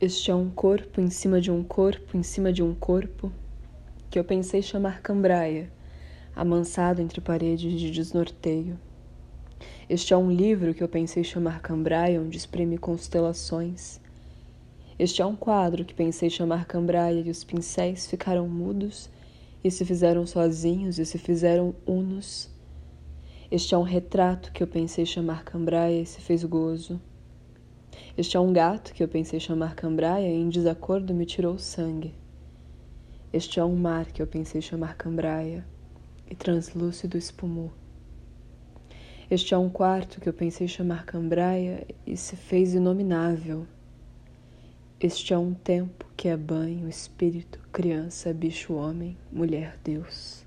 Este é um corpo em cima de um corpo em cima de um corpo que eu pensei chamar cambraia, amansado entre paredes de desnorteio. Este é um livro que eu pensei chamar cambraia, onde espreme constelações. Este é um quadro que pensei chamar cambraia e os pincéis ficaram mudos e se fizeram sozinhos e se fizeram unos. Este é um retrato que eu pensei chamar cambraia e se fez gozo. Este é um gato que eu pensei chamar cambraia e em desacordo me tirou sangue. Este é um mar que eu pensei chamar cambraia e translúcido espumou. Este é um quarto que eu pensei chamar cambraia e se fez inominável. Este é um tempo que é banho, espírito, criança, bicho, homem, mulher, Deus.